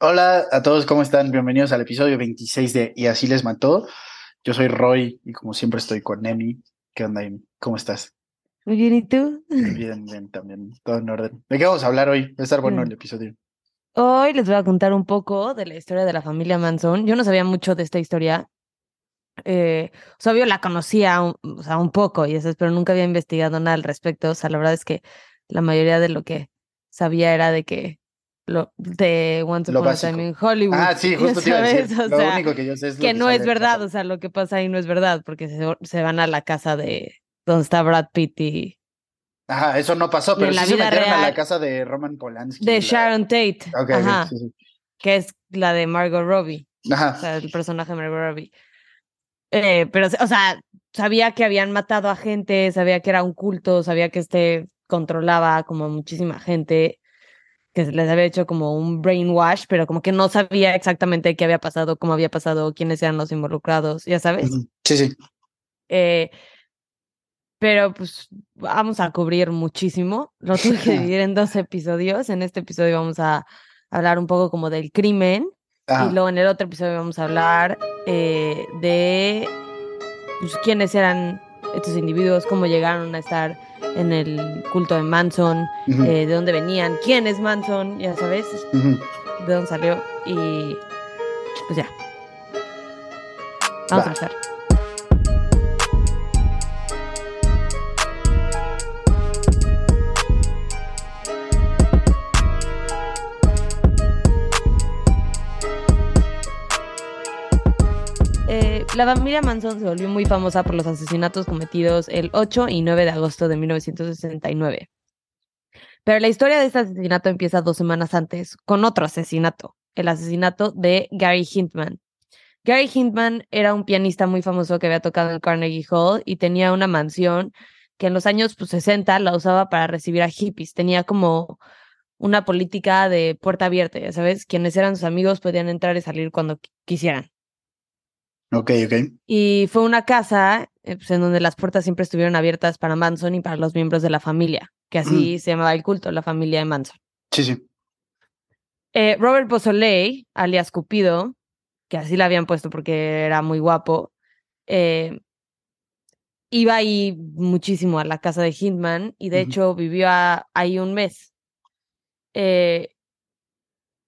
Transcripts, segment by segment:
Hola a todos, ¿cómo están? Bienvenidos al episodio 26 de Y así les mató. Yo soy Roy y como siempre estoy con Emi. ¿Qué onda, Emi? ¿Cómo estás? Muy bien, ¿y tú? Bien, bien, también, todo en orden. ¿De qué vamos a hablar hoy? Va a estar bueno Mm. el episodio. Hoy les voy a contar un poco de la historia de la familia Manson. Yo no sabía mucho de esta historia. Eh, o sea, obvio la conocía un, o sea, un poco y eso, pero nunca había investigado nada al respecto. O sea, la verdad es que la mayoría de lo que sabía era de que lo de Once Upon a. Time in Hollywood. Ah, sí, justo te iba a decir. sabes, o Lo sea, único que yo sé es que no es verdad, o sea, lo que pasa ahí no es verdad, porque se, se van a la casa de donde está Brad Pitt y Ajá, eso no pasó, pero sí la se metieron a la casa de Roman Polanski. de la- Sharon Tate, ajá, sí, sí. que es la de Margot Robbie. o Ajá, sea, el personaje de Margot Robbie. Eh, pero, o sea, sabía que habían matado a gente, sabía que era un culto, sabía que este controlaba como muchísima gente, que se les había hecho como un brainwash, pero como que no sabía exactamente qué había pasado, cómo había pasado, quiénes eran los involucrados, ya sabes. sí, sí. Eh, pero pues vamos a cubrir muchísimo. Lo tuve que dividir en dos episodios. En este episodio vamos a hablar un poco como del crimen. Ajá. Y luego en el otro episodio vamos a hablar eh, de pues, quiénes eran estos individuos, cómo llegaron a estar en el culto de Manson, eh, de dónde venían, quién es Manson, ya sabes, de dónde salió. Y pues ya. Vamos Va. a empezar. La familia Manson se volvió muy famosa por los asesinatos cometidos el 8 y 9 de agosto de 1969. Pero la historia de este asesinato empieza dos semanas antes con otro asesinato, el asesinato de Gary Hintman. Gary Hintman era un pianista muy famoso que había tocado en Carnegie Hall y tenía una mansión que en los años pues, 60 la usaba para recibir a hippies. Tenía como una política de puerta abierta, ya sabes, quienes eran sus amigos podían entrar y salir cuando qui- quisieran. Ok, ok. Y fue una casa eh, pues, en donde las puertas siempre estuvieron abiertas para Manson y para los miembros de la familia, que así se llamaba el culto, la familia de Manson. Sí, sí. Eh, Robert Beausoleil, alias Cupido, que así le habían puesto porque era muy guapo, eh, iba ahí muchísimo a la casa de Hintman y de hecho vivió a- ahí un mes. Eh,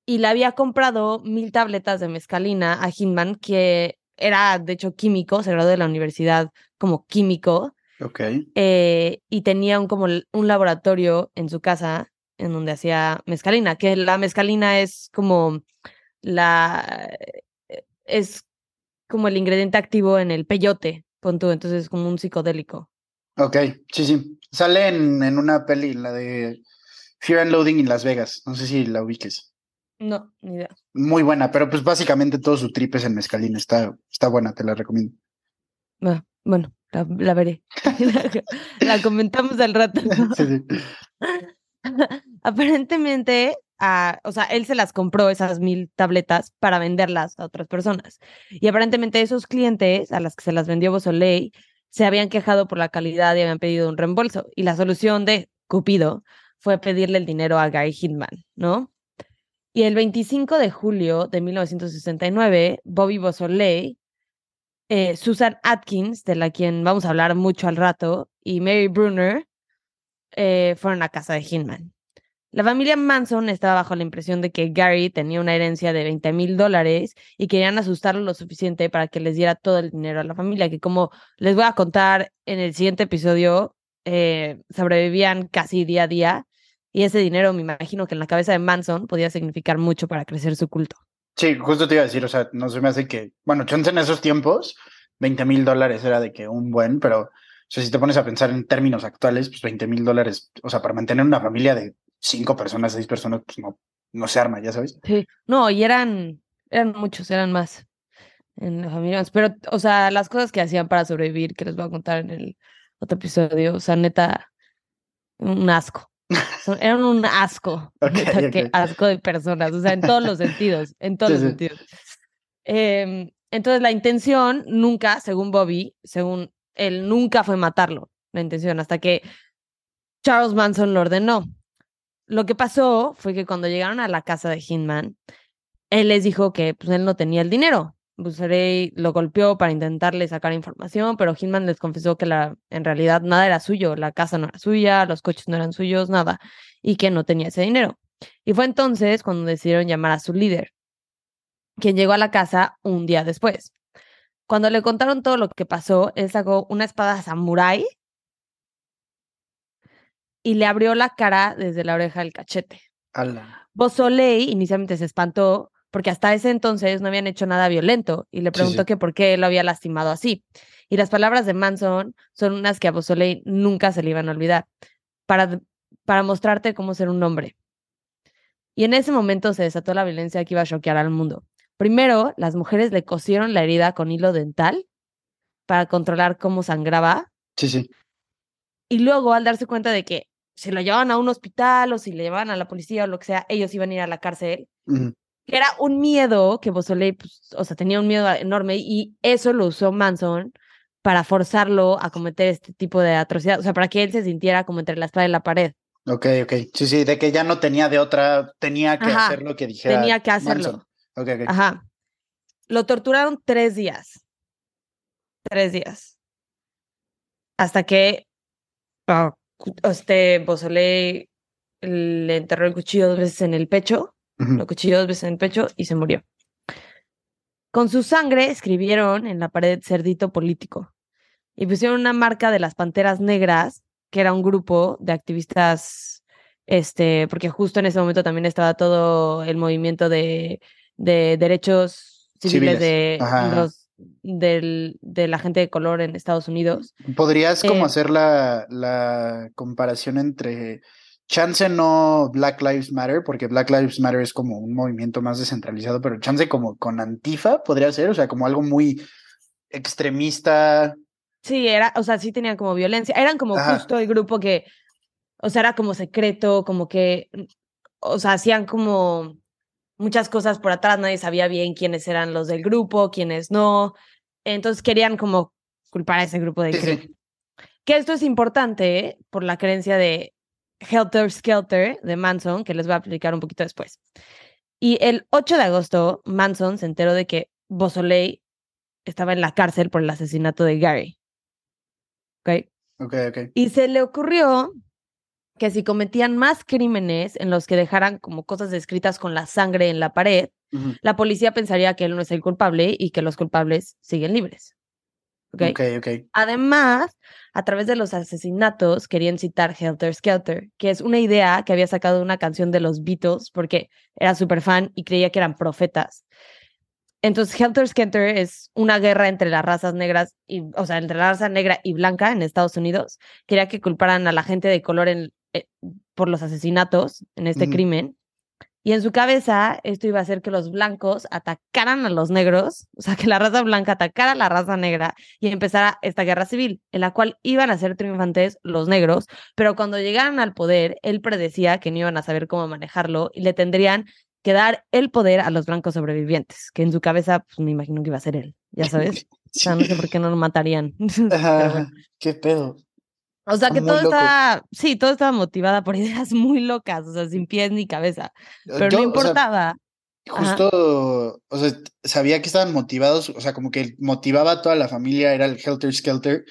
y le había comprado mil tabletas de mescalina a Hintman, que era de hecho químico, se graduó de la universidad como químico, Ok. eh, y tenía un, como un laboratorio en su casa en donde hacía mezcalina, que la mezcalina es como la eh, es como el ingrediente activo en el peyote, pon tú, entonces es como un psicodélico. Ok, sí, sí. Sale en, en una peli, la de Fear and Loading en Las Vegas. No sé si la ubiques. No, ni idea. Muy buena, pero pues básicamente todo su trip es en mezcalina. Está, está buena, te la recomiendo. Ah, bueno, la, la veré. la comentamos al rato. Sí, sí. Aparentemente, ah, o sea, él se las compró esas mil tabletas para venderlas a otras personas. Y aparentemente esos clientes a las que se las vendió Beausoleil se habían quejado por la calidad y habían pedido un reembolso. Y la solución de Cupido fue pedirle el dinero a Gary Hintman, ¿no? Y el 25 de julio de 1969, Bobby Beausoleil, eh, Susan Atkins, de la quien vamos a hablar mucho al rato, y Mary Brunner eh, fueron a casa de Hinman. La familia Manson estaba bajo la impresión de que Gary tenía una herencia de 20 mil dólares y querían asustarlo lo suficiente para que les diera todo el dinero a la familia, que como les voy a contar en el siguiente episodio, eh, sobrevivían casi día a día y ese dinero me imagino que en la cabeza de Manson podía significar mucho para crecer su culto. Sí, justo te iba a decir, o sea, no se me hace que, bueno, chance en esos tiempos, 20 mil dólares era de que un buen, pero, o sea, si te pones a pensar en términos actuales, pues 20 mil dólares, o sea, para mantener una familia de cinco personas, seis personas, pues no, no se arma, ya sabes. Sí, no, y eran, eran muchos, eran más en la familia, pero, o sea, las cosas que hacían para sobrevivir, que les voy a contar en el otro episodio, o sea, neta, un asco. Eran un asco, asco de personas, o sea, en todos los sentidos, en todos Sí, los sí. sentidos. Em, entonces, la intención nunca, según Bobby, según él, nunca fue matarlo, la intención, hasta que Charles Manson lo ordenó. Lo que pasó fue que cuando llegaron a la casa de Hinman, él les dijo que pues, él no tenía el dinero. Busarey lo golpeó para intentarle sacar información, pero Hinman les confesó que la, en realidad nada era suyo, la casa no era suya, los coches no eran suyos, nada, y que no tenía ese dinero. Y fue entonces cuando decidieron llamar a su líder, quien llegó a la casa un día después. Cuando le contaron todo lo que pasó, él sacó una espada samurái y le abrió la cara desde la oreja al cachete. Bosoley inicialmente se espantó porque hasta ese entonces no habían hecho nada violento y le preguntó sí. que por qué lo había lastimado así. Y las palabras de Manson son unas que a Bosoley nunca se le iban a olvidar, para, para mostrarte cómo ser un hombre. Y en ese momento se desató la violencia que iba a choquear al mundo. Primero, las mujeres le cosieron la herida con hilo dental para controlar cómo sangraba. Sí, sí. Y luego, al darse cuenta de que si lo llevaban a un hospital o si le llevaban a la policía o lo que sea, ellos iban a ir a la cárcel. Que Era un miedo que Bosoley, pues, o sea, tenía un miedo enorme y eso lo usó Manson para forzarlo a cometer este tipo de atrocidad, o sea, para que él se sintiera como entre la espada y la pared. Ok, ok. Sí, sí, de que ya no tenía de otra, tenía que Ajá, hacer lo que dijera. Tenía que hacerlo. Manson. Ok, ok. Ajá. Lo torturaron tres días. Tres días. Hasta que cu- este Bosoley le enterró el cuchillo dos veces en el pecho. Lo cuchilló dos veces en el pecho y se murió. Con su sangre escribieron en la pared cerdito político y pusieron una marca de las Panteras Negras, que era un grupo de activistas, este, porque justo en ese momento también estaba todo el movimiento de, de derechos civiles, Civiles. de Ajá, los del, de la gente de color en Estados Unidos. ¿Podrías como Eh, hacer la, la comparación entre chance no Black Lives Matter, porque Black Lives Matter es como un movimiento más descentralizado, pero chance como con Antifa podría ser, o sea, como algo muy extremista. Sí, era, o sea, sí tenían como violencia. Eran como Ajá. justo el grupo que, o sea, era como secreto, como que, o sea, hacían como muchas cosas por atrás, nadie sabía bien quiénes eran los del grupo, quiénes no. Entonces querían como culpar a ese grupo de Sí, sí. crimen. Que esto es importante ¿eh? por la creencia de Helter Skelter de Manson, que les voy a explicar un poquito después. Y el 8 de agosto, Manson se enteró de que Bosoley estaba en la cárcel por el asesinato de Gary. ¿Ok? Ok, ok. Y se le ocurrió que si cometían más crímenes en los que dejaran como cosas escritas con la sangre en la pared, la policía pensaría que él no es el culpable y que los culpables siguen libres. ¿Ok? Ok, ok. Además, a través de los asesinatos querían citar Helter Skelter, que es una idea que había sacado de una canción de los Beatles porque era súper fan y creía que eran profetas. Entonces, Helter Skelter es una guerra entre las razas negras, y, o sea, entre la raza negra y blanca en Estados Unidos. Quería que culparan a la gente de color en- eh, por los asesinatos en este crimen. Y en su cabeza, esto iba a hacer que los blancos atacaran a los negros, o sea, que la raza blanca atacara a la raza negra y empezara esta guerra civil, en la cual iban a ser triunfantes los negros, pero cuando llegaran al poder, él predecía que no iban a saber cómo manejarlo y le tendrían que dar el poder a los blancos sobrevivientes, que en su cabeza, pues me imagino que iba a ser él, ya sabes. O sea, no sé por qué no lo matarían. Ajá, bueno. ¿Qué pedo? O sea, que muy todo loco. estaba, sí, todo estaba motivada por ideas muy locas, o sea, sin pies ni cabeza, pero Yo, no o sea, importaba. Justo, o sea, sabía que estaban motivados, o sea, como que motivaba a toda la familia, era el Helter Skelter,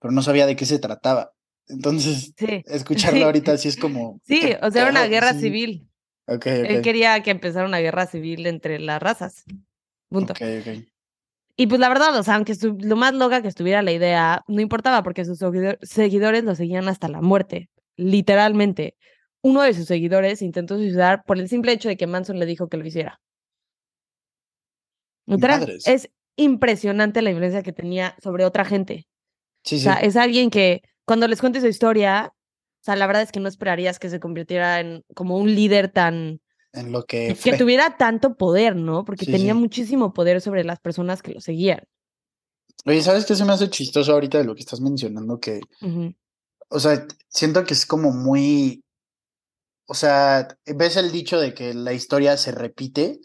pero no sabía de qué se trataba. Entonces, Sí, escucharlo sí. ahorita sí es como. sí, ¿qué o sea, era una guerra Sí. civil. Ok, Él ok. quería que empezara una guerra civil entre las razas. Punto. Ok, ok. Y pues la verdad, o sea, aunque lo más loca que estuviera la idea, no importaba porque sus seguidor- seguidores lo seguían hasta la muerte, literalmente. Uno de sus seguidores intentó suicidar por el simple hecho de que Manson le dijo que lo hiciera. Madres. es impresionante la influencia que tenía sobre otra gente. Sí, O sí. sea, es alguien que cuando les cuente su historia, o sea, la verdad es que no esperarías que se convirtiera en como un líder tan En lo que que fue. tuviera tanto poder, ¿no? Porque Sí, tenía sí. muchísimo poder sobre las personas que lo seguían. Oye, ¿sabes qué se me hace chistoso ahorita de lo que estás mencionando? Que, o sea, siento que es como muy. O sea, ves el dicho de que la historia se repite.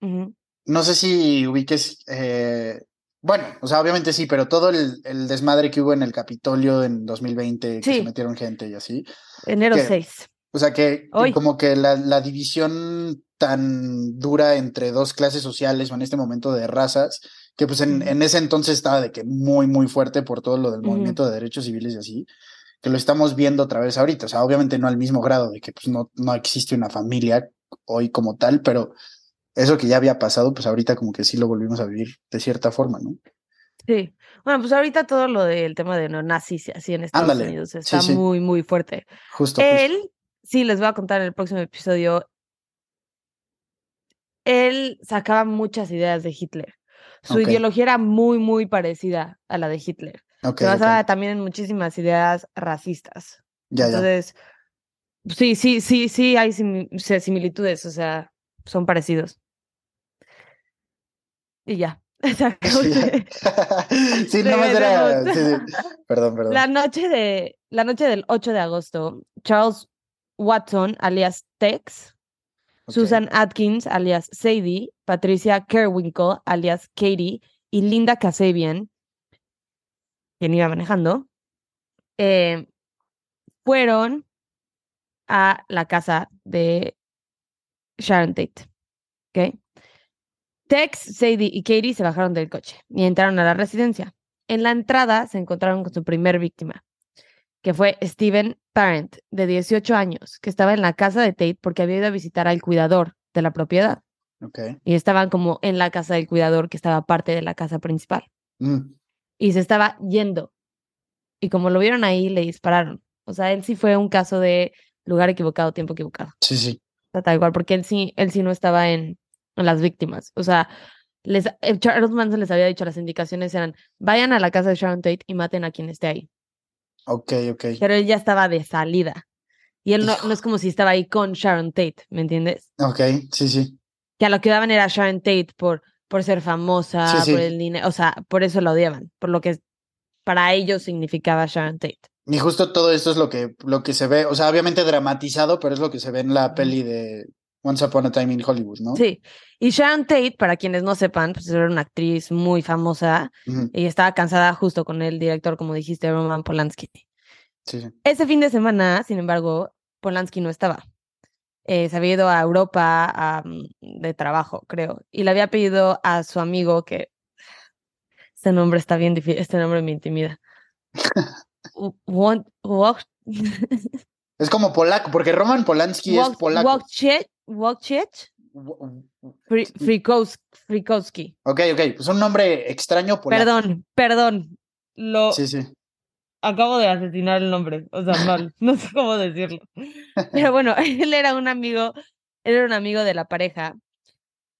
No sé si ubiques, eh, bueno, o sea, obviamente sí, pero todo el, el desmadre que hubo en el Capitolio en 2020, que se metieron gente y así. Enero ¿Qué? 6. O sea, que, como que la, la división tan dura entre dos clases sociales o en este momento de razas, que pues en, en ese entonces estaba de que muy, muy fuerte por todo lo del movimiento de derechos civiles y así, que lo estamos viendo otra vez ahorita. O sea, obviamente no al mismo grado de que pues no, no existe una familia hoy como tal, pero eso que ya había pasado, pues ahorita como que sí lo volvimos a vivir de cierta forma, ¿no? Sí. Bueno, pues ahorita todo lo del tema de neonazis y así en Estados Ándale, Unidos está sí. muy, muy fuerte. Justo, justo. Sí, les voy a contar en el próximo episodio. Él sacaba muchas ideas de Hitler. Su ideología era muy, muy parecida a la de Hitler. Ok, Se basaba también en muchísimas ideas racistas. Ya, ya. Entonces, sí, sí, sí, sí hay similitudes, o sea, son parecidos. Y ya. Acabó Sí, nada más era. Sí, Regresemos. sí. Perdón, perdón. La noche de la noche del 8 de agosto, Charles Watson, alias Tex. Susan Atkins, alias Sadie, Patricia Kerwinkle, alias Katie, y Linda Kasabian, quien iba manejando, eh, fueron a la casa de Sharon Tate. ¿ok? Tex, Sadie y Katie se bajaron del coche y entraron a la residencia. En la entrada se encontraron con su primer víctima, que fue Steven Parent, de 18 años, que estaba en la casa de Tate porque había ido a visitar al cuidador de la propiedad. Y estaban como en la casa del cuidador, que estaba parte de la casa principal. Mm, Y se estaba yendo. Y como lo vieron ahí, le dispararon. O sea, él sí fue un caso de lugar equivocado, tiempo equivocado. Sí, sí. O sea, tal cual, porque él sí, él sí no estaba en, en las víctimas. O sea, les, el Charles Manson les había dicho, las indicaciones eran, vayan a la casa de Sharon Tate y maten a quien esté ahí. Ok, ok. Pero él ya estaba de salida. Y él no, no es como si estaba ahí con Sharon Tate, ¿me entiendes? Ok, sí, sí. Que a lo que daban era Sharon Tate por, por ser famosa, Sí, sí. por el dinero, o sea, por eso la odiaban, por lo que para ellos significaba Sharon Tate. Y justo todo esto es lo que, lo que se ve, o sea, obviamente dramatizado, pero es lo que se ve en la peli de Once Upon a Time in Hollywood, ¿no? Sí. Y Sharon Tate, para quienes no sepan, pues era una actriz muy famosa y estaba cansada justo con el director, como dijiste, Roman Polanski. Sí, sí. Ese fin de semana, sin embargo, Polanski no estaba. Eh, se había ido a Europa a, mm, de trabajo, creo, y le había pedido a su amigo que este nombre está bien difícil, este nombre me intimida. Es como polaco, porque Roman Polanski es Woj- polaco. Wojciech- Wojciech Wo- Fri- Frikowski. Ok, ok, pues un nombre extraño polaco. Perdón, perdón. Lo Sí, sí. acabo de asesinar el nombre, o sea, mal, no sé cómo decirlo. Pero bueno, él era un amigo, él era un amigo de la pareja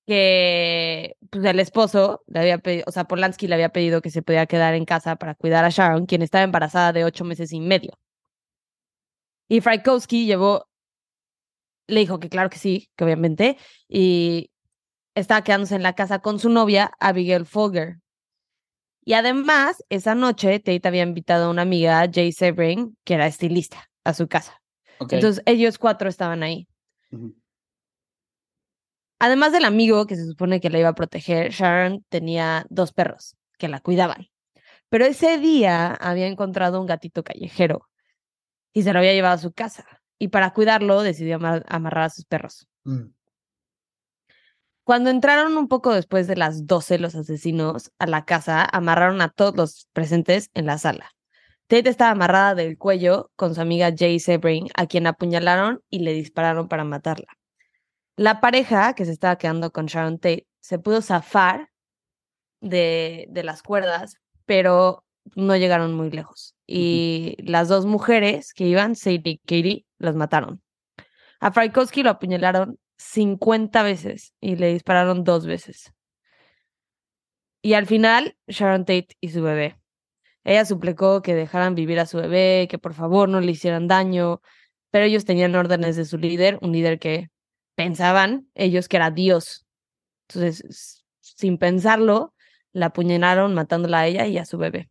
que, pues el esposo le había pedido, o sea, Polanski le había pedido que se pudiera quedar en casa para cuidar a Sharon, quien estaba embarazada de ocho meses y medio. Y Frykowski llevó, le dijo que claro que sí, que obviamente, y estaba quedándose en la casa con su novia, Abigail Folger. Y además, esa noche, Tate había invitado a una amiga, Jay Sebring, que era estilista, a su casa. Entonces, ellos cuatro estaban ahí. Además del amigo que se supone que la iba a proteger, Sharon tenía dos perros que la cuidaban. Pero ese día había encontrado un gatito callejero y se lo había llevado a su casa. Y para cuidarlo decidió amar- amarrar a sus perros. Mm, Cuando entraron un poco después de las 12 los asesinos a la casa, amarraron a todos los presentes en la sala. Tate estaba amarrada del cuello con su amiga Jay Sebring, a quien apuñalaron y le dispararon para matarla. La pareja que se estaba quedando con Sharon Tate se pudo zafar de, de las cuerdas, pero no llegaron muy lejos. Y las dos mujeres que iban, Sadie y Katie, los mataron. A Frykowski lo apuñalaron 50 veces y le dispararon dos veces. Y al final, Sharon Tate y su bebé. Ella suplicó que dejaran vivir a su bebé, que por favor no le hicieran daño, pero ellos tenían órdenes de su líder, un líder que pensaban ellos que era Dios. Entonces, sin pensarlo, la apuñalaron matándola a ella y a su bebé.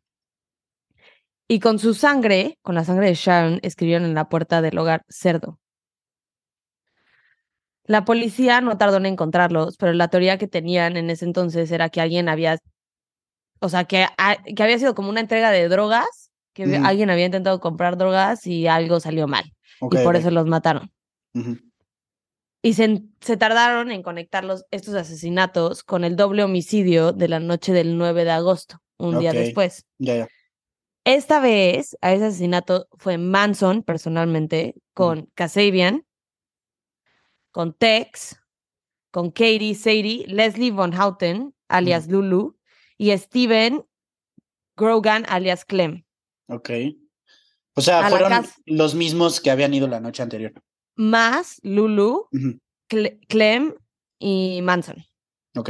Y con su sangre, con la sangre de Sharon, escribieron en la puerta del hogar cerdo. La policía no tardó en encontrarlos, pero la teoría que tenían en ese entonces era que alguien había, o sea, que, a- que había sido como una entrega de drogas, que alguien había intentado comprar drogas y algo salió mal, ok, y por eso los mataron. Y se, se tardaron en conectar los, estos asesinatos con el doble homicidio de la noche del 9 de agosto, un día después. Ya, ya. Esta vez, a ese asesinato fue Manson, personalmente, con Kasabian, con Tex, con Katie Sadie, Leslie Von Houten, alias Lulu, y Steven Grogan, alias Clem. Ok. O sea, A fueron los mismos que habían ido la noche anterior. Más Lulu. Cle- Clem y Manson. Ok.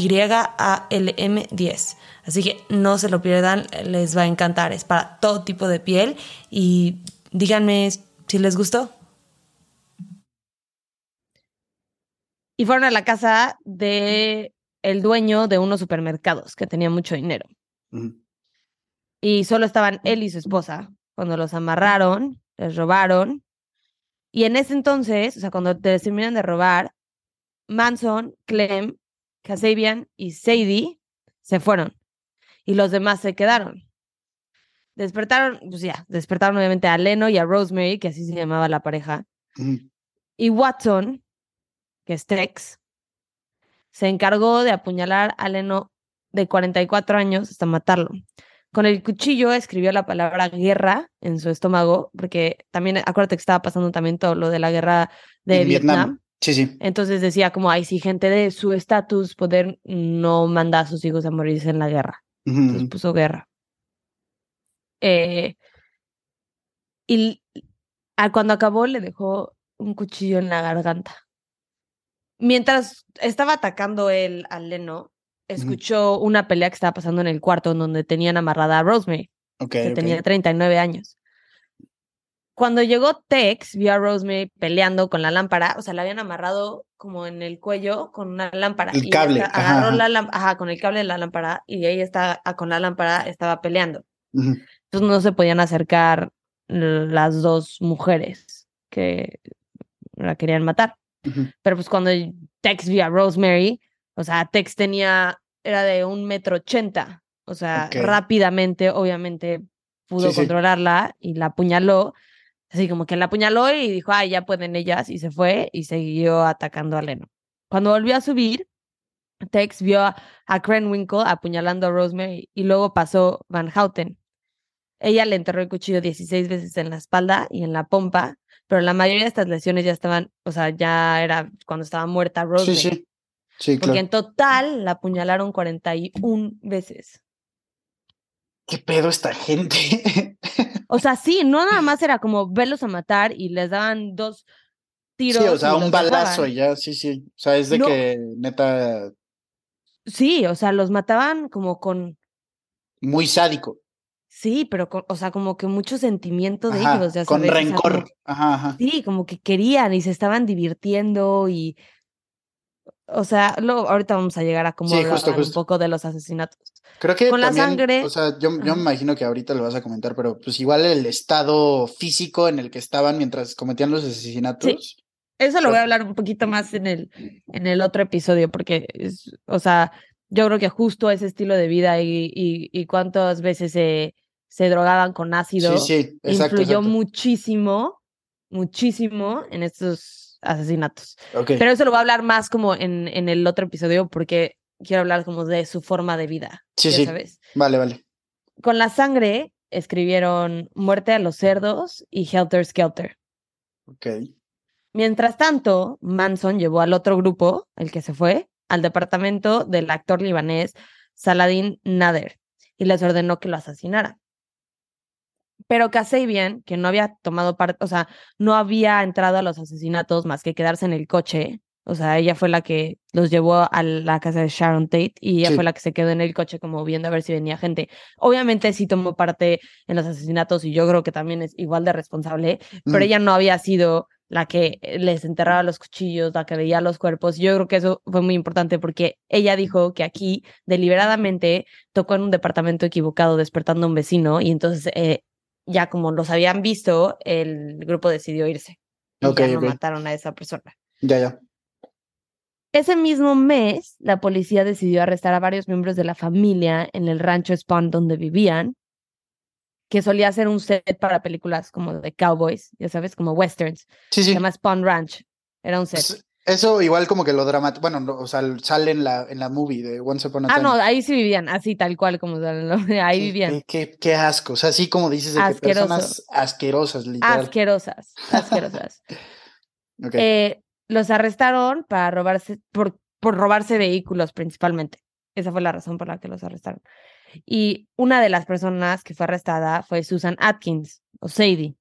YALM10. Así que no se lo pierdan, les va a encantar. Es para todo tipo de piel y díganme si les gustó. Y fueron a la casa de el dueño de unos supermercados que tenía mucho dinero. Y solo estaban él y su esposa. Cuando los amarraron, les robaron. Y en ese entonces, o sea, cuando te terminan de robar, Manson, Clem, Kasabian y Sadie se fueron. Y los demás se quedaron. Despertaron, pues ya, despertaron obviamente a Leno y a Rosemary, que así se llamaba la pareja. Y Watson, que es Tex, se encargó de apuñalar a Leno de 44 años hasta matarlo. Con el cuchillo escribió la palabra guerra en su estómago, porque también, acuérdate que estaba pasando también todo lo de la guerra de Vietnam. Sí, sí. Entonces decía como, ay, si gente de su estatus, poder no manda a sus hijos a morirse en la guerra. Ujú, Entonces ujú. puso guerra. Eh, y a- cuando acabó le dejó un cuchillo en la garganta. Mientras estaba atacando él a Leno, escuchó una pelea que estaba pasando en el cuarto en donde tenían amarrada a Rosemary, Ok, que ok. tenía 39 años. Cuando llegó Tex, vio a Rosemary peleando con la lámpara, o sea, la habían amarrado como en el cuello con una lámpara. El y cable, agarró ajá. la lámpara, ajá, con el cable de la lámpara, y ella está ah, con la lámpara estaba peleando. Entonces no se podían acercar las dos mujeres que la querían matar. Pero pues cuando Tex vio a Rosemary, o sea, Tex tenía, era de un metro ochenta. O sea, Ok. rápidamente, obviamente, pudo Sí, sí. controlarla y la apuñaló. Así como que la apuñaló y dijo, ay, ya pueden ellas, y se fue y siguió atacando a Leno. Cuando volvió a subir, Tex vio a, a Krenwinkel apuñalando a Rosemary y luego pasó Van Houten. Ella le enterró el cuchillo 16 veces en la espalda y en la pompa, pero la mayoría de estas lesiones ya estaban, o sea, ya era cuando estaba muerta Sí, Rosemary. sí. Sí, Porque claro. en total la apuñalaron 41 veces. ¿Qué pedo esta gente? O sea, sí, no nada más era como verlos a matar y les daban dos tiros. sí, o sea, un balazo dejaban. y ya, sí, sí. O sea, es de No. que neta Sí, o sea, los mataban como con, muy sádico. sí, pero con, o sea, como que mucho sentimiento de Ajá, ellos, ya con sabes. o sea, rencor. como- Ajá, ajá. sí, como que querían y se estaban divirtiendo y, o sea, luego ahorita vamos a llegar a cómo Sí, justo, un poco de los asesinatos. Creo que Con la sangre- o sea, yo, yo me imagino que ahorita lo vas a comentar, pero pues igual el estado físico en el que estaban mientras cometían los asesinatos. Eso lo voy a hablar un poquito más en el, en el otro episodio, porque, es, o sea, yo creo que justo ese estilo de vida y, y, y cuántas veces se, se drogaban con ácido, Sí, sí, exacto. influyó exacto. muchísimo, muchísimo en estos asesinatos. Ok. Pero eso lo voy a hablar más como en, en el otro episodio porque quiero hablar como de su forma de vida. Sí, ya sí. sabes. Vale, vale. Con la sangre escribieron Muerte a los cerdos y Helter Skelter. Ok. Mientras tanto, Manson llevó al otro grupo, el que se fue, al departamento del actor libanés Saladin Nader y les ordenó que lo asesinaran. Pero Kasabian, que no había tomado parte, o sea, no había entrado a los asesinatos más que quedarse en el coche, o sea, ella fue la que los llevó a la casa de Sharon Tate y ella Sí. fue la que se quedó en el coche como viendo a ver si venía gente. Obviamente sí tomó parte en los asesinatos y yo creo que también es igual de responsable, pero Mm. ella no había sido la que eh, les enterraba los cuchillos, la que veía los cuerpos. Yo creo que eso fue muy importante porque ella dijo que aquí deliberadamente tocó en un departamento equivocado despertando a un vecino y entonces eh, ya como los habían visto, el grupo decidió irse. Y ya no mataron a esa persona. Ya, ya. Ese mismo mes, la policía decidió arrestar a varios miembros de la familia en el rancho Spawn donde vivían, que solía ser un set para películas como de cowboys, ya sabes, como westerns. Sí, Se sí. llama Spawn Ranch. Era un set. Eso igual como que lo dramático. Bueno, no, o sea, sale en la, en la movie de Once Upon a Ah, Time. no, ahí sí vivían, así tal cual como salen ahí Qué- vivían. Qué, qué, qué asco. O sea, así como dices, de que personas asquerosas, literal. Asquerosas, asquerosas. Eh, los arrestaron para robarse, por, por robarse vehículos principalmente. Esa fue la razón por la que los arrestaron. Y una de las personas que fue arrestada fue Susan Atkins, o Sadie.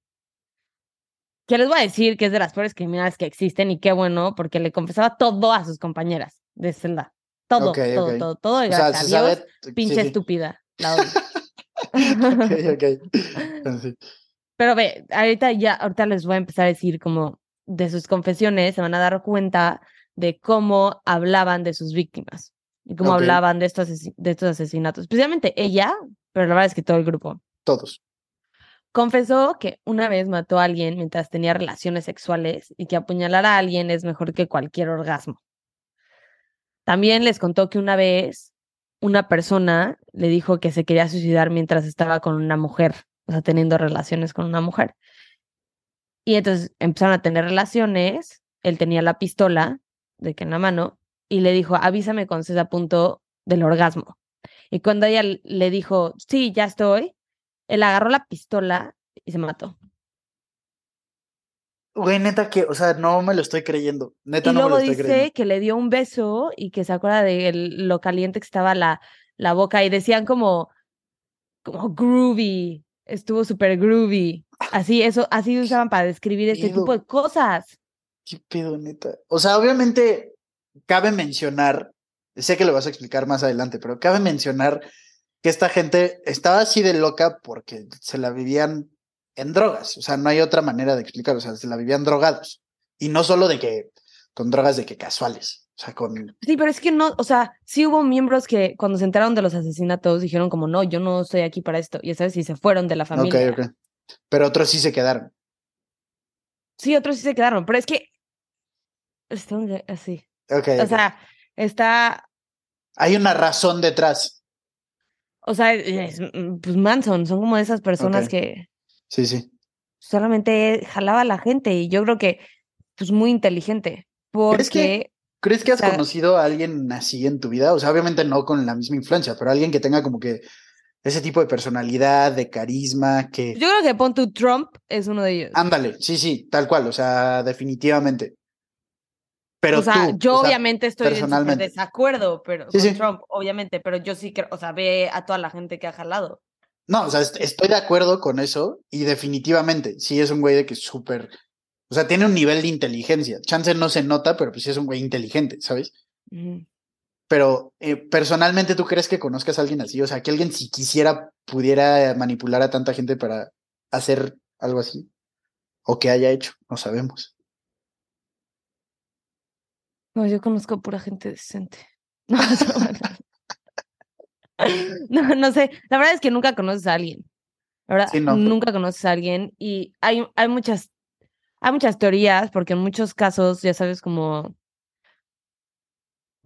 Que les voy a decir que es de las peores criminales que existen y qué bueno, porque le confesaba todo a sus compañeras de celda. Todo, todo, todo, todo. Y o sea, se sabe. pinche sí. estúpida. La. Sí. Pero ve, ahorita ya, ahorita les voy a empezar a decir como de sus confesiones, se van a dar cuenta de cómo hablaban de sus víctimas y cómo hablaban de estos, de estos asesinatos. Especialmente ella, pero la verdad es que todo el grupo. Todos. Confesó que una vez mató a alguien mientras tenía relaciones sexuales y que apuñalar a alguien es mejor que cualquier orgasmo. También les contó que una vez una persona le dijo que se quería suicidar mientras estaba con una mujer, o sea, teniendo relaciones con una mujer. Y entonces empezaron a tener relaciones, él tenía la pistola de que en la mano y le dijo, avísame cuando estés a punto del orgasmo. Y cuando ella le dijo, sí, ya estoy, él agarró la pistola y se mató. Güey, neta que, o sea, no me lo estoy creyendo. Neta Y no me lo estoy dice creyendo. que le dio un beso y que se acuerda de el- lo caliente que estaba la, la boca y decían como, como groovy, estuvo súper groovy. Así, eso, así usaban para describir este tipo de cosas. ¿Qué pedo, neta? O sea, obviamente cabe mencionar, sé que lo vas a explicar más adelante, pero cabe mencionar que esta gente estaba así de loca porque se la vivían en drogas. O sea, no hay otra manera de explicar. O sea, se la vivían drogados. Y no solo de que, con drogas de que casuales. O sea, con. Sí, pero es que no, o sea, sí hubo miembros que cuando se enteraron de los asesinatos dijeron como, no, yo no estoy aquí para esto. Y sabes, y se fueron de la familia. Ok, ok. Pero otros sí se quedaron. Sí, otros sí se quedaron, pero es que está un- así. Ok. O sea, está, hay una razón detrás. O sea, es, mm, pues Manson, son como esas personas que Sí, sí. solamente jalaba a la gente y yo creo que pues muy inteligente ¿Crees que- porque ¿Crees que has O sea- conocido a alguien así en tu vida? O sea, obviamente no con la misma influencia, pero alguien que tenga como que ese tipo de personalidad, de carisma, que... yo creo que pon tu Trump es uno de ellos. Ándale, sí, sí, tal cual, o sea, definitivamente. Pero o sea, tú, yo o sea, obviamente estoy en desacuerdo pero Sí, con sí. Trump, obviamente, pero yo sí creo, o sea, ve a toda la gente que ha jalado. No, o sea, est- estoy de acuerdo con eso y definitivamente, sí es un güey de que es súper... O sea, tiene un nivel de inteligencia. Chance no se nota, pero pues sí es un güey inteligente, ¿sabes? Pero eh, personalmente, ¿tú crees que conozcas a alguien así? O sea, que alguien si quisiera pudiera manipular a tanta gente para hacer algo así. O que haya hecho, no sabemos. No, yo conozco pura gente decente. No, no. sé. La verdad es que nunca conoces a alguien. La verdad, Sí, no, pero- nunca conoces a alguien. Y hay, hay muchas, hay muchas teorías, porque en muchos casos, ya sabes, como,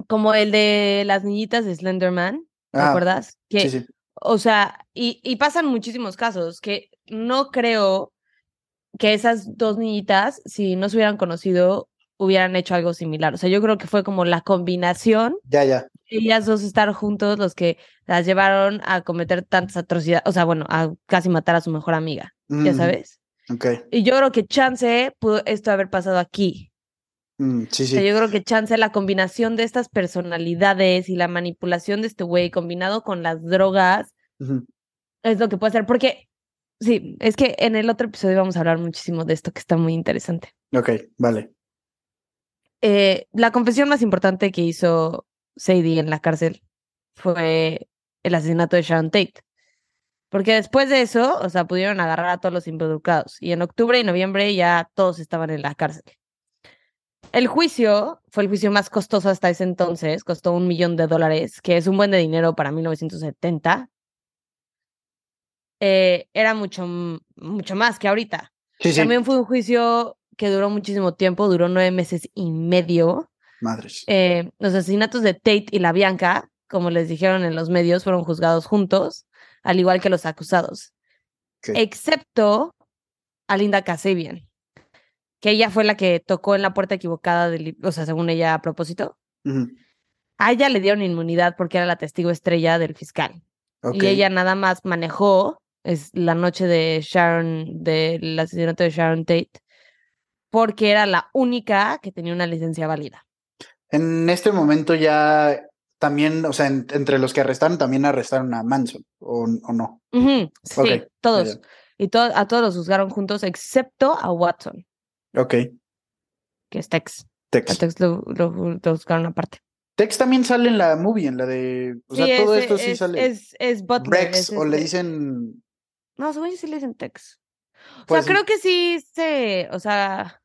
como el de las niñitas de Slenderman, ¿te Ajá, acuerdas? Que, Sí, sí. O sea, y, y pasan muchísimos casos que no creo que esas dos niñitas, si no se hubieran conocido, hubieran hecho algo similar. O sea, yo creo que fue como la combinación Ya, ya. ellas dos estar juntos los que las llevaron a cometer tantas atrocidades, o sea, bueno, a casi matar a su mejor amiga, ya Mm, sabes. Ok. Y yo creo que chance pudo esto haber pasado aquí. Mm, sí, O sea, sí. yo creo que chance la combinación de estas personalidades y la manipulación de este güey combinado con las drogas es lo que puede ser, porque sí, es que en el otro episodio vamos a hablar muchísimo de esto que está muy interesante. Ok, vale. Eh, la confesión más importante que hizo Sadie en la cárcel fue el asesinato de Sharon Tate. Porque después de eso, o sea, pudieron agarrar a todos los involucrados. Y en octubre y noviembre ya todos estaban en la cárcel. El juicio fue el juicio más costoso hasta ese entonces, costó un millón de dólares, que es un buen de dinero para 1970. Eh, era mucho, mucho más que ahorita. Sí, sí. También fue un juicio que duró muchísimo tiempo, duró nueve meses y medio. Madres. Eh, los asesinatos de Tate y la Bianca, como les dijeron en los medios, fueron juzgados juntos, al igual que los acusados, excepto a Linda Kasabian, que ella fue la que tocó en la puerta equivocada, del, o sea, según ella a propósito. A ella le dieron inmunidad porque era la testigo estrella del fiscal. Y ella nada más manejó es la noche de Sharon, del asesinato de Sharon Tate, porque era la única que tenía una licencia válida. En este momento ya también, o sea, en- entre los que arrestaron, también arrestaron a Manson, ¿o, o no? Sí, todos. Y to- a todos los juzgaron juntos, excepto a Watson, Ok. que es Tex. A Tex. Tex lo, lo- lo juzgaron aparte. Tex también sale en la movie, en la de. O sea, Sí, todo es- esto sí es, sale. Es, es Butler. Rex, o le dicen. No, según yo sí le dicen Tex. O Pues, sea, creo que sí se, o sea,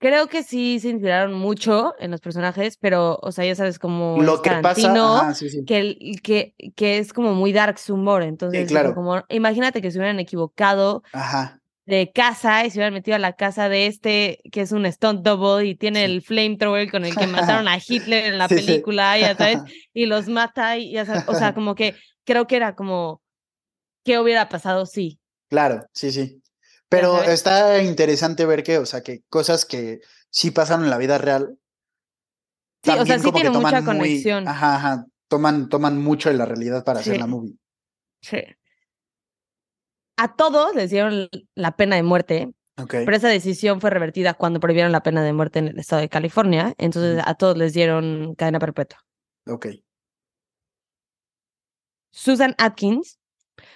creo que sí se inspiraron mucho en los personajes, pero, o sea, ya sabes como Lo que pasa. Ajá, sí, sí. que, que, que es como muy dark su humor, entonces, claro. como, imagínate que se hubieran equivocado Ajá. de casa y se hubieran metido a la casa de este que es un stunt double y tiene Sí. el flamethrower con el que mataron a Hitler en la Sí, sí. película, ya sabes, y los mata y ya sabes, o sea, como que creo que era como, ¿qué hubiera pasado si? Claro, sí, sí. Pero está interesante ver que, o sea, que cosas que sí pasaron en la vida real. Sí, o sea, sí tiene mucha muy- conexión. Ajá, ajá. Toman, toman mucho de la realidad para hacer la movie. Sí. A todos les dieron la pena de muerte, pero esa decisión fue revertida cuando prohibieron la pena de muerte en el estado de California, entonces a todos les dieron cadena perpetua. Ok. Susan Atkins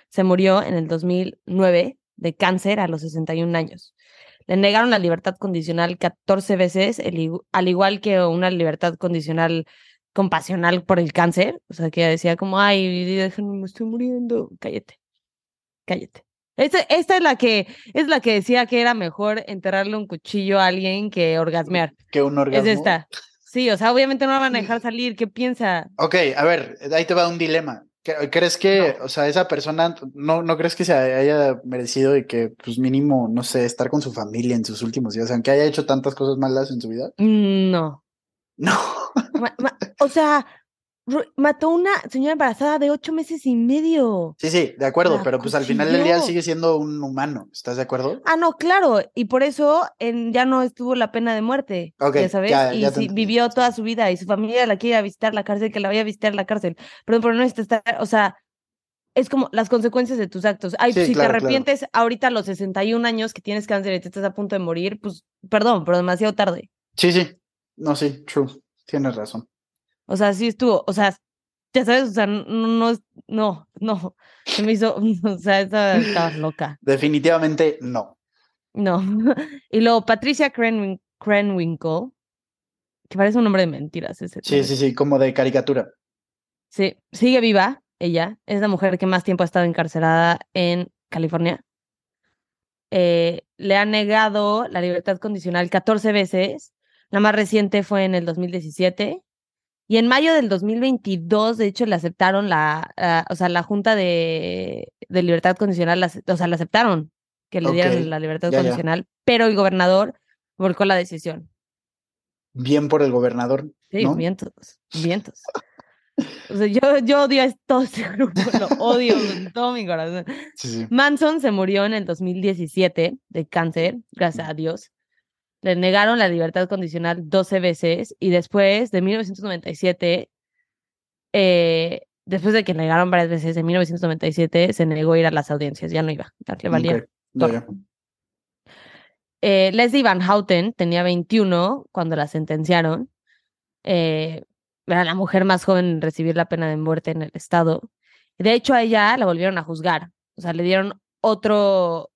se murió en el 2009 de cáncer a los 61 años. Le negaron la libertad condicional 14 veces, el al igual que una libertad condicional compasional por el cáncer. O sea, que ella decía como, ay, déjenme, me estoy muriendo. Cállate, cállate. Esta, esta es la que es la que decía que era mejor enterrarle un cuchillo a alguien que orgasmear. Que un orgasmo. Es esta. Sí, o sea, obviamente no la van a dejar salir. ¿Qué piensa? Ok, a ver, ahí te va un dilema. ¿Cre- ¿Crees que, o sea, esa persona, no, no crees que se haya merecido y que, pues mínimo, no sé, estar con su familia en sus últimos días, aunque haya hecho tantas cosas malas en su vida? Mm, No. No. O sea, mató una señora embarazada de ocho meses y medio. Sí, sí, de acuerdo, La pero pues al final del día sigue siendo un humano, ¿estás de acuerdo? Ah, no, claro. Y por eso en- ya no estuvo la pena de muerte. Ok, ya sabes. ya- y ya sí, vivió toda su vida y su familia la quiere visitar la cárcel, que la vaya a visitar la cárcel. Perdón, pero no necesita estar, o sea, es como las consecuencias de tus actos. Ay, Sí, si claro, te claro. arrepientes ahorita a los 61 años que tienes cáncer y te estás a punto de morir, pues perdón, pero demasiado tarde. Sí, sí, no, sí, true, tienes razón. O sea, sí estuvo, o sea, ya sabes, o sea, no, no, no, no, se me hizo, o sea, estaba loca, Definitivamente no. no. Y luego Patricia Krenwin- Krenwinkel, que parece un nombre de mentiras ese. Sí, nombre. sí, sí, como de caricatura. Sí, sigue viva, ella, es la mujer que más tiempo ha estado encarcelada en California. Eh, le han negado la libertad condicional 14 veces, la más reciente fue en el 2017. Y en mayo del 2022, de hecho, le aceptaron la, ah, o sea, la Junta de, de Libertad Condicional, la o sea, le aceptaron que le dieran la libertad ya, ya. condicional, pero el gobernador volcó la decisión. Bien por el gobernador, Sí, ¿no? vientos, vientos. O sea, yo, yo odio a todo este grupo, lo odio con todo mi corazón. Sí, sí. Manson se murió en el 2017 de cáncer, gracias a Dios. Le negaron la libertad condicional 12 veces y después de 1997, eh, después de que le negaron varias veces, en 1997 se negó a ir a las audiencias, ya no iba, ya le valía. Eh, Leslie Van Houten tenía 21 cuando la sentenciaron. Eh, era la mujer más joven en recibir la pena de muerte en el estado. De hecho, a ella la volvieron a juzgar. O sea, le dieron otro.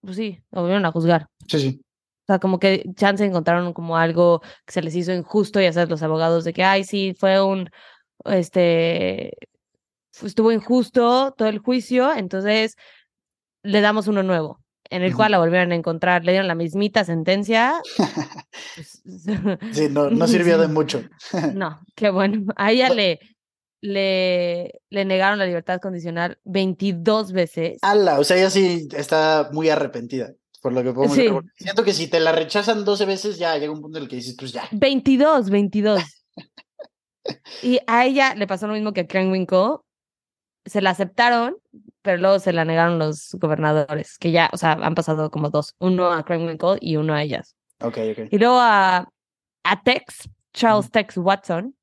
Pues sí, la volvieron a juzgar. Sí, sí. O sea, como que chance encontraron como algo que se les hizo injusto, ya sabes, los abogados de que, ay, sí, fue un, este, estuvo injusto todo el juicio, entonces le damos uno nuevo, en el cual la volvieron a encontrar, le dieron la mismita sentencia. pues, Sí, no, no sirvió de mucho. no, qué bueno. A ella le, le, le negaron la libertad condicional 22 veces. Ala, o sea, ella sí está muy arrepentida, por lo que podemos Sí. Siento que si te la rechazan 12 veces, ya llega un punto en el que dices, pues ya. 22, 22. Y a ella le pasó lo mismo que a Krenwinkel. Se la aceptaron, pero luego se la negaron los gobernadores, que ya, o sea, han pasado como dos. Uno a Krenwinkel y uno a ellas. Ok, ok. Y luego a, a Tex, Charles Tex Watson.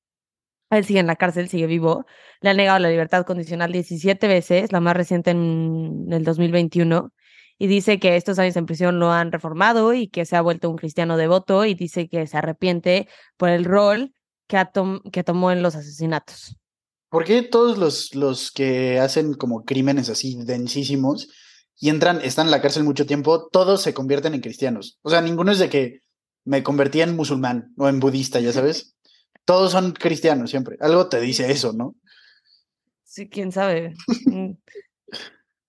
Él sigue en la cárcel, sigue vivo. Le han negado la libertad condicional 17 veces, la más reciente en el 2021. Y dice que estos años en prisión lo han reformado y que se ha vuelto un cristiano devoto y dice que se arrepiente por el rol que, ha tom- que tomó en los asesinatos. ¿Por qué todos los, los que hacen como crímenes así densísimos y entran, están en la cárcel mucho tiempo, todos se convierten en cristianos? O sea, ninguno es de que me convertí en musulmán o en budista, ya sabes. Todos son cristianos siempre. Algo te dice eso, ¿no? Sí, quién sabe. Mm,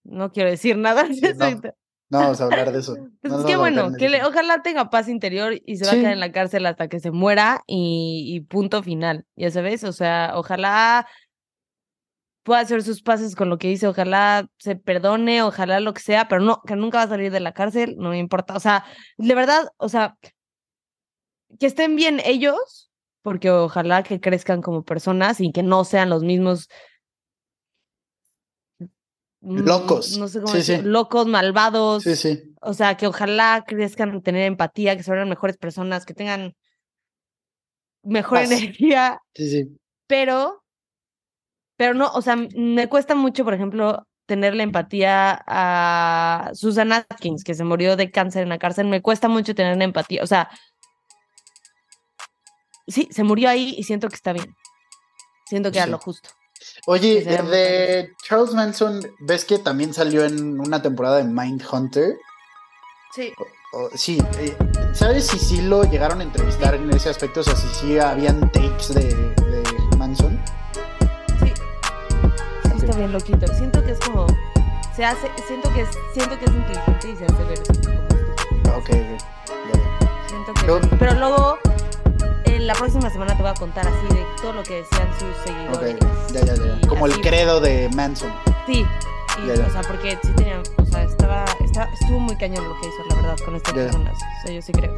no quiero decir nada. no. No vamos a hablar de eso. Pues No es que bueno, que le- ojalá tenga paz interior y se va a Sí. quedar en la cárcel hasta que se muera y, y punto final, ya sabes, o sea, ojalá pueda hacer sus pases con lo que dice, ojalá se perdone, ojalá lo que sea, pero no, que nunca va a salir de la cárcel, no me importa, o sea, de verdad, o sea, que estén bien ellos, porque ojalá que crezcan como personas y que no sean los mismos Locos. no sé cómo Sí, decir, sí. locos, malvados, Sí, sí. o sea, que ojalá crezcan en tener empatía, que se vuelvan mejores personas, que tengan mejor Paz. energía, Sí, sí. pero, pero no, o sea, me cuesta mucho, por ejemplo, tener la empatía a Susan Atkins, que se murió de cáncer en la cárcel, me cuesta mucho tener la empatía, o sea, sí, se murió ahí y siento que está bien, siento que era Sí. lo justo. Oye, sea de Charles Manson, ¿ves que también salió en una temporada de Mindhunter? Sí, O- sí, eh, ¿sabes si sí lo llegaron a entrevistar en ese aspecto? O sea, si sí habían takes de, de Manson. sí, sí está bien loquito, siento que es como, se hace, siento que es, siento que es inteligente y se hace ver como estúpido. Ok, ok. Siento que. Pero luego, la próxima semana te voy a contar así de todo lo que decían sus seguidores. ya, ya, ya. y Como el así. credo de Manson. Sí, y, Ya, ya. o sea, porque sí tenían, o sea, estaba, estaba, estuvo muy cañón lo que hizo, la verdad, con estas Ya. personas. O sea, yo sí creo.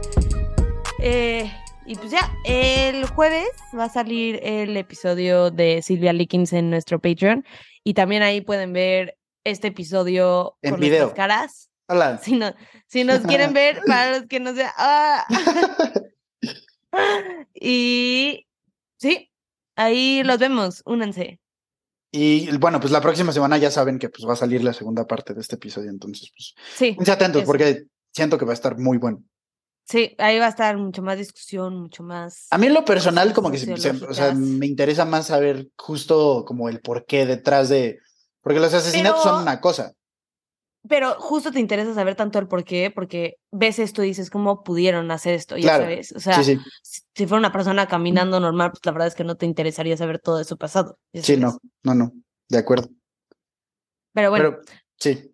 Eh, y pues ya, el jueves va a salir el episodio de Silvia Likins en nuestro Patreon. Y también ahí pueden ver este episodio En con video. nuestras caras. Hola. Si, no, si nos quieren ver, para los que no sean. ¡ah! y sí, ahí los vemos. Únanse. Y bueno, pues la próxima semana ya saben que pues va a salir la segunda parte de este episodio, entonces pues Sí. atentos porque siento que va a estar muy bueno. Sí, ahí va a estar mucho más discusión, mucho más. A mí en lo personal como que se- o sea, me interesa más saber justo como el porqué detrás de porque los asesinatos Pero- son una cosa. Pero justo te interesa saber tanto el por qué, porque ves esto y dices cómo pudieron hacer esto, ya Claro. sabes. O sea, sí, sí. si- fuera una persona caminando normal, pues la verdad es que no te interesaría saber todo de su pasado. Sí, sabes. no, no, no. De acuerdo. Pero bueno, Pero sí.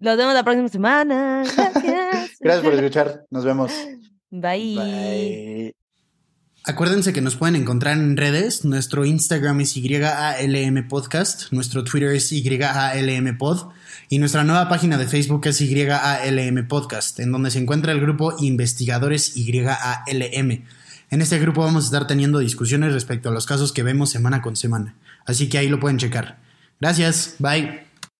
los vemos la próxima semana. Gracias. Gracias por escuchar. Nos vemos. Bye. Bye. Acuérdense que nos pueden encontrar en redes. Nuestro Instagram es YALM Podcast, nuestro Twitter es YALM Pod y nuestra nueva página de Facebook es YALM Podcast, en donde se encuentra el grupo Investigadores YALM. En este grupo vamos a estar teniendo discusiones respecto a los casos que vemos semana con semana, así que ahí lo pueden checar. Gracias, bye.